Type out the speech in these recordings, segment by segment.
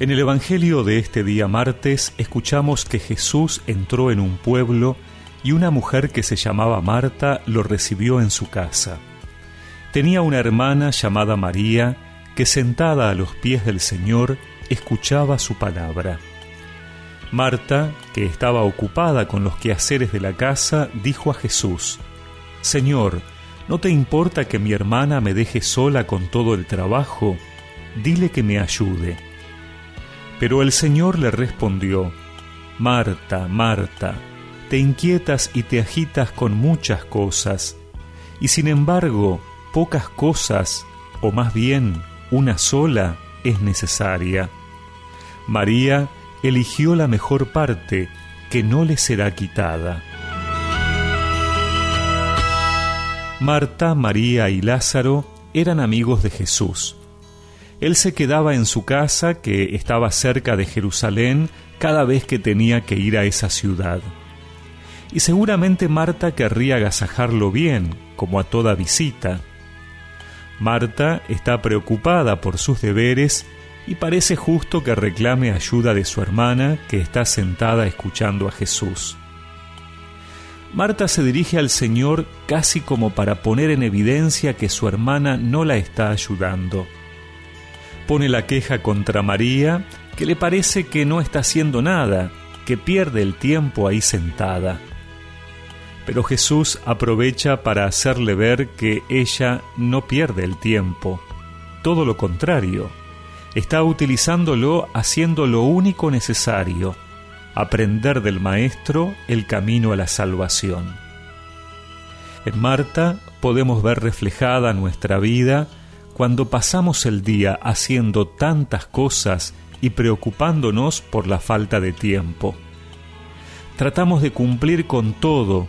En el Evangelio de este día martes escuchamos que Jesús entró en un pueblo y una mujer que se llamaba Marta lo recibió en su casa. Tenía una hermana llamada María que sentada a los pies del Señor escuchaba su palabra. Marta, que estaba ocupada con los quehaceres de la casa, dijo a Jesús, Señor, ¿no te importa que mi hermana me deje sola con todo el trabajo? Dile que me ayude. Pero el Señor le respondió, Marta, Marta, te inquietas y te agitas con muchas cosas, y sin embargo pocas cosas, o más bien una sola, es necesaria. María eligió la mejor parte, que no le será quitada. Marta, María y Lázaro eran amigos de Jesús. Él se quedaba en su casa, que estaba cerca de Jerusalén, cada vez que tenía que ir a esa ciudad. Y seguramente Marta querría agasajarlo bien, como a toda visita. Marta está preocupada por sus deberes y parece justo que reclame ayuda de su hermana que está sentada escuchando a Jesús. Marta se dirige al Señor casi como para poner en evidencia que su hermana no la está ayudando pone la queja contra María, que le parece que no está haciendo nada, que pierde el tiempo ahí sentada. Pero Jesús aprovecha para hacerle ver que ella no pierde el tiempo, todo lo contrario, está utilizándolo haciendo lo único necesario, aprender del Maestro el camino a la salvación. En Marta podemos ver reflejada nuestra vida cuando pasamos el día haciendo tantas cosas y preocupándonos por la falta de tiempo. Tratamos de cumplir con todo,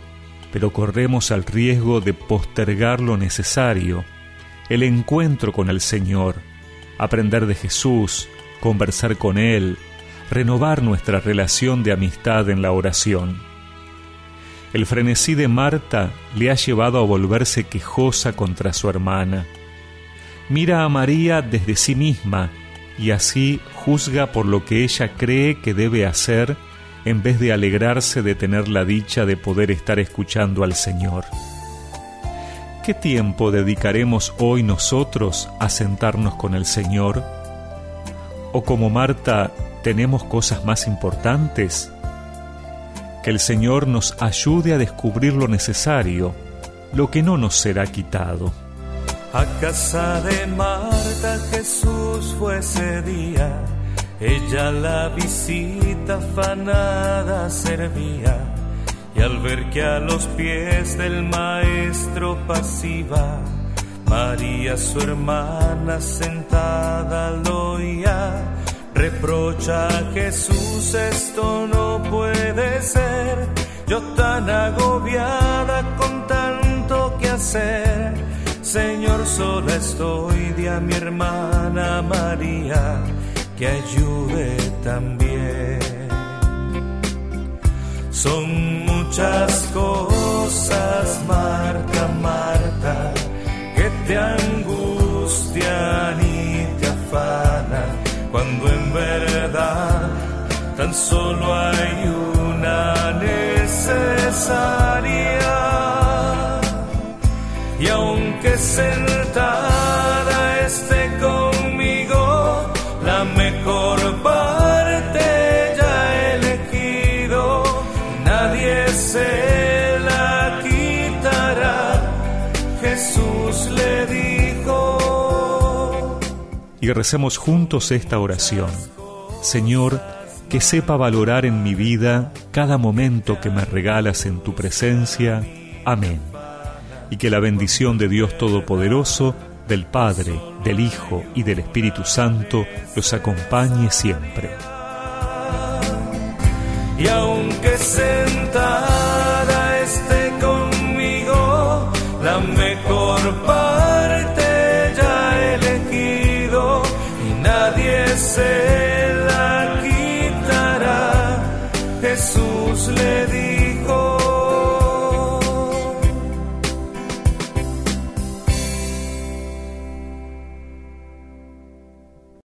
pero corremos al riesgo de postergar lo necesario, el encuentro con el Señor, aprender de Jesús, conversar con Él, renovar nuestra relación de amistad en la oración. El frenesí de Marta le ha llevado a volverse quejosa contra su hermana mira a María desde sí misma y así juzga por lo que ella cree que debe hacer en vez de alegrarse de tener la dicha de poder estar escuchando al Señor. ¿Qué tiempo dedicaremos hoy nosotros a sentarnos con el Señor? ¿O como Marta tenemos cosas más importantes? Que el Señor nos ayude a descubrir lo necesario, lo que no nos será quitado. A casa de Marta Jesús fue ese día, ella la visita afanada servía, y al ver que a los pies del maestro pasiva, María su hermana sentada lo oía, reprocha a Jesús esto no puede ser, yo tan agobiada con tanto que hacer Señor, sola estoy de a mi hermana María, que ayude también. Son muchas cosas, Marta, Marta, que te angustian y te afanan, cuando en verdad tan solo hay una necesaria y aunque sentada Y recemos juntos esta oración. Señor, que sepa valorar en mi vida cada momento que me regalas en tu presencia. Amén y que la bendición de Dios Todopoderoso, del Padre, del Hijo y del Espíritu Santo los acompañe siempre. Y aunque despedir.